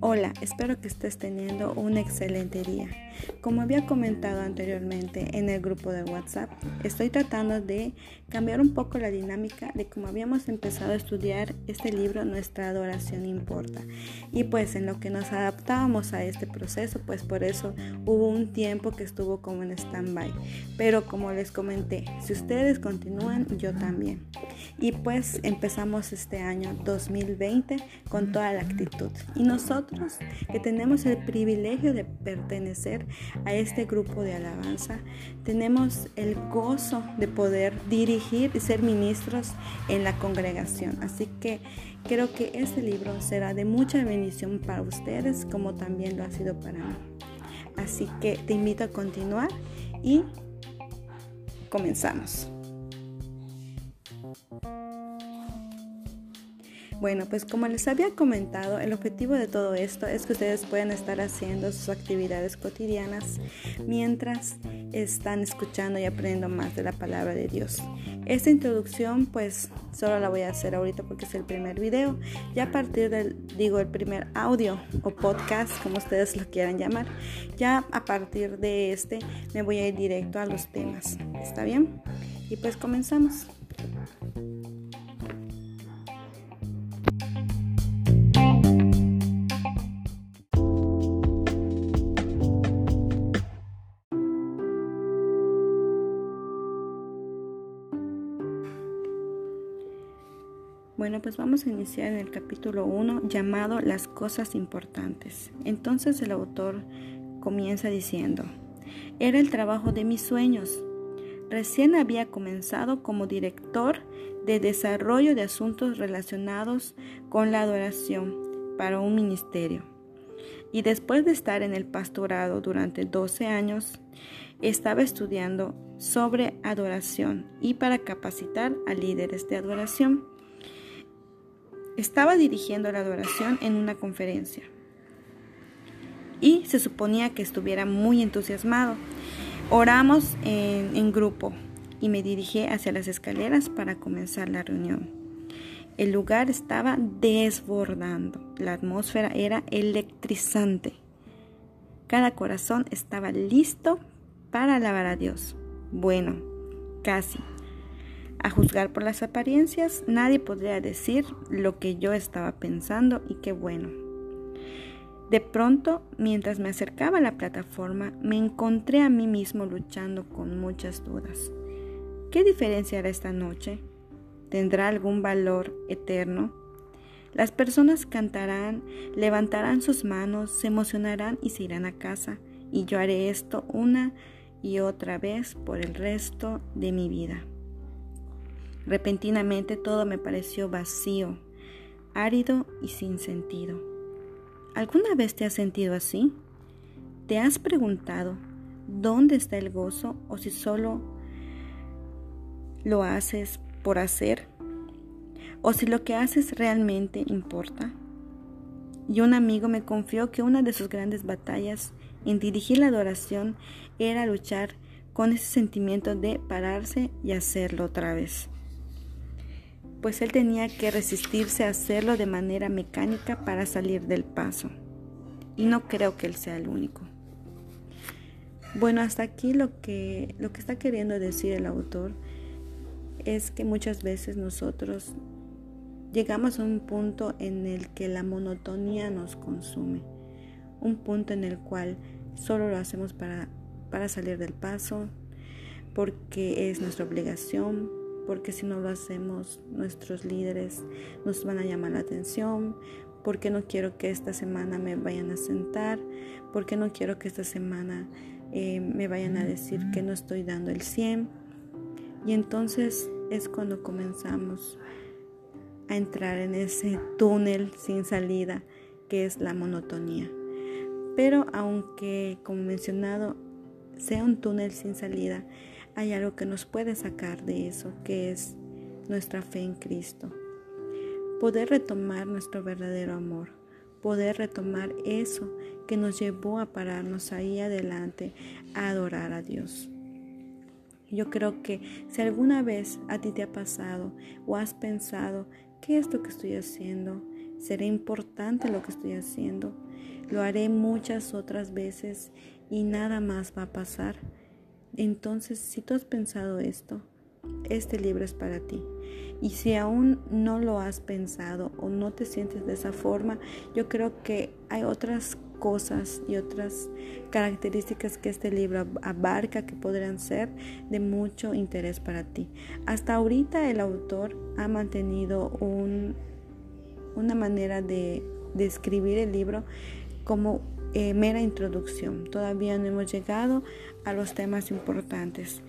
Hola, espero que estés teniendo un excelente día. Como había comentado anteriormente en el grupo de WhatsApp, estoy tratando de cambiar un poco la dinámica de cómo habíamos empezado a estudiar este libro Nuestra adoración importa. Y pues en lo que nos adaptábamos a este proceso, pues por eso hubo un tiempo que estuvo como en stand-by. Pero como les comenté, si ustedes continúan, yo también. Y pues empezamos este año 2020 con toda la actitud. Y nosotros que tenemos el privilegio de pertenecer a este grupo de alabanza, tenemos el gozo de poder dirigir y ser ministros en la congregación. Así que creo que este libro será de mucha bendición para ustedes como también lo ha sido para mí. Así que te invito a continuar y comenzamos. Bueno, pues como les había comentado, el objetivo de todo esto es que ustedes puedan estar haciendo sus actividades cotidianas mientras están escuchando y aprendiendo más de la palabra de Dios. Esta introducción pues solo la voy a hacer ahorita porque es el primer video. Ya a partir del, digo, el primer audio o podcast, como ustedes lo quieran llamar, ya a partir de este me voy a ir directo a los temas. ¿Está bien? Y pues comenzamos. Bueno, pues vamos a iniciar en el capítulo 1 llamado Las cosas importantes. Entonces el autor comienza diciendo, era el trabajo de mis sueños. Recién había comenzado como director de desarrollo de asuntos relacionados con la adoración para un ministerio. Y después de estar en el pastorado durante 12 años, estaba estudiando sobre adoración y para capacitar a líderes de adoración. Estaba dirigiendo la adoración en una conferencia y se suponía que estuviera muy entusiasmado. Oramos en, en, grupo y me dirigí hacia las escaleras para comenzar la reunión. El lugar estaba desbordando, la atmósfera era electrizante. Cada corazón estaba listo para alabar a Dios. Bueno, casi. A juzgar por las apariencias, nadie podría decir lo que yo estaba pensando y qué bueno. De pronto, mientras me acercaba a la plataforma, me encontré a mí mismo luchando con muchas dudas. ¿Qué diferencia hará esta noche? ¿Tendrá algún valor eterno? Las personas cantarán, levantarán sus manos, se emocionarán y se irán a casa, y yo haré esto una y otra vez por el resto de mi vida. Repentinamente todo me pareció vacío, árido y sin sentido. ¿Alguna vez te has sentido así? ¿Te has preguntado dónde está el gozo o si solo lo haces por hacer? ¿O si lo que haces realmente importa? Y un amigo me confió que una de sus grandes batallas en dirigir la adoración era luchar con ese sentimiento de pararse y hacerlo otra vez pues él tenía que resistirse a hacerlo de manera mecánica para salir del paso. Y no creo que él sea el único. Bueno, hasta aquí lo que, lo que está queriendo decir el autor es que muchas veces nosotros llegamos a un punto en el que la monotonía nos consume, un punto en el cual solo lo hacemos para, para salir del paso, porque es nuestra obligación, porque si no lo hacemos nuestros líderes nos van a llamar la atención, porque no quiero que esta semana me vayan a sentar, porque no quiero que esta semana eh, me vayan a decir que no estoy dando el 100. Y entonces es cuando comenzamos a entrar en ese túnel sin salida que es la monotonía. Pero aunque, como mencionado, sea un túnel sin salida, hay algo que nos puede sacar de eso, que es nuestra fe en Cristo. Poder retomar nuestro verdadero amor, poder retomar eso que nos llevó a pararnos ahí adelante a adorar a Dios. Yo creo que si alguna vez a ti te ha pasado o has pensado, ¿qué es lo que estoy haciendo? ¿Será importante lo que estoy haciendo? Lo haré muchas otras veces y nada más va a pasar. Entonces, si tú has pensado esto, este libro es para ti. Y si aún no lo has pensado o no te sientes de esa forma, yo creo que hay otras cosas y otras características que este libro abarca que podrían ser de mucho interés para ti. Hasta ahorita el autor ha mantenido un, una manera de, de escribir el libro como eh, mera introducción. Todavía no hemos llegado a los temas importantes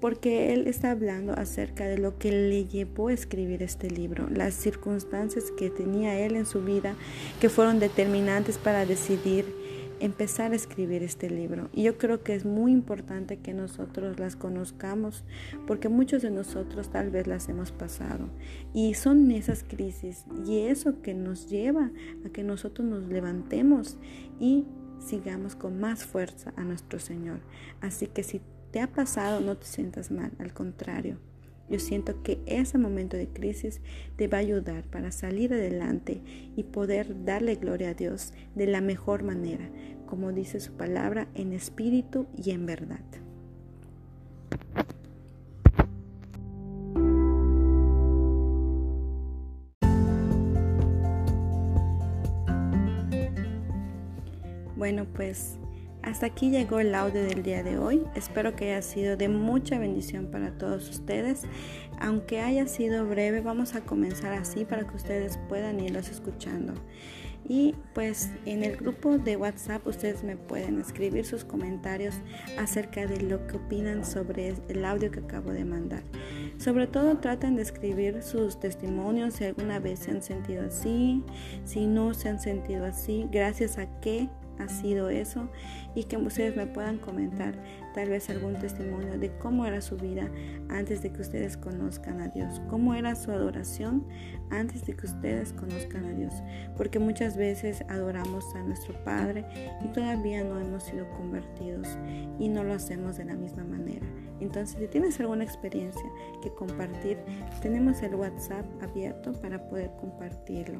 porque él está hablando acerca de lo que le llevó a escribir este libro, las circunstancias que tenía él en su vida que fueron determinantes para decidir empezar a escribir este libro. Y yo creo que es muy importante que nosotros las conozcamos porque muchos de nosotros tal vez las hemos pasado. Y son esas crisis y eso que nos lleva a que nosotros nos levantemos y sigamos con más fuerza a nuestro Señor. Así que si te ha pasado, no te sientas mal, al contrario. Yo siento que ese momento de crisis te va a ayudar para salir adelante y poder darle gloria a Dios de la mejor manera, como dice su palabra, en espíritu y en verdad. Bueno, pues hasta aquí llegó el audio del día de hoy. Espero que haya sido de mucha bendición para todos ustedes. Aunque haya sido breve, vamos a comenzar así para que ustedes puedan irlos escuchando. Y pues en el grupo de WhatsApp ustedes me pueden escribir sus comentarios acerca de lo que opinan sobre el audio que acabo de mandar. Sobre todo traten de escribir sus testimonios si alguna vez se han sentido así, si no se han sentido así, gracias a qué ha sido eso y que ustedes me puedan comentar tal vez algún testimonio de cómo era su vida antes de que ustedes conozcan a Dios, cómo era su adoración antes de que ustedes conozcan a Dios, porque muchas veces adoramos a nuestro Padre y todavía no hemos sido convertidos y no lo hacemos de la misma manera. Entonces, si tienes alguna experiencia que compartir, tenemos el WhatsApp abierto para poder compartirlo.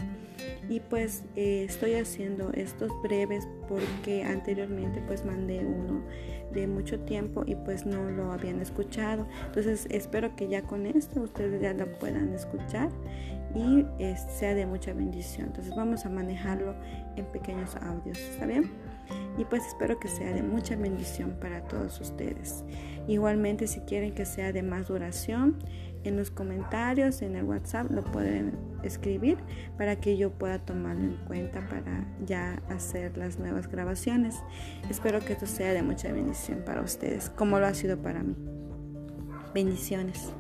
Y pues eh, estoy haciendo estos breves porque anteriormente pues mandé uno de tiempo y pues no lo habían escuchado. Entonces espero que ya con esto ustedes ya lo puedan escuchar y eh, sea de mucha bendición. Entonces vamos a manejarlo en pequeños audios, ¿está bien? Y pues espero que sea de mucha bendición para todos ustedes. Igualmente si quieren que sea de más duración, en los comentarios, en el WhatsApp lo pueden escribir para que yo pueda tomarlo en cuenta para ya hacer las nuevas grabaciones. Espero que esto sea de mucha bendición para ustedes, como lo ha sido para mí. Bendiciones.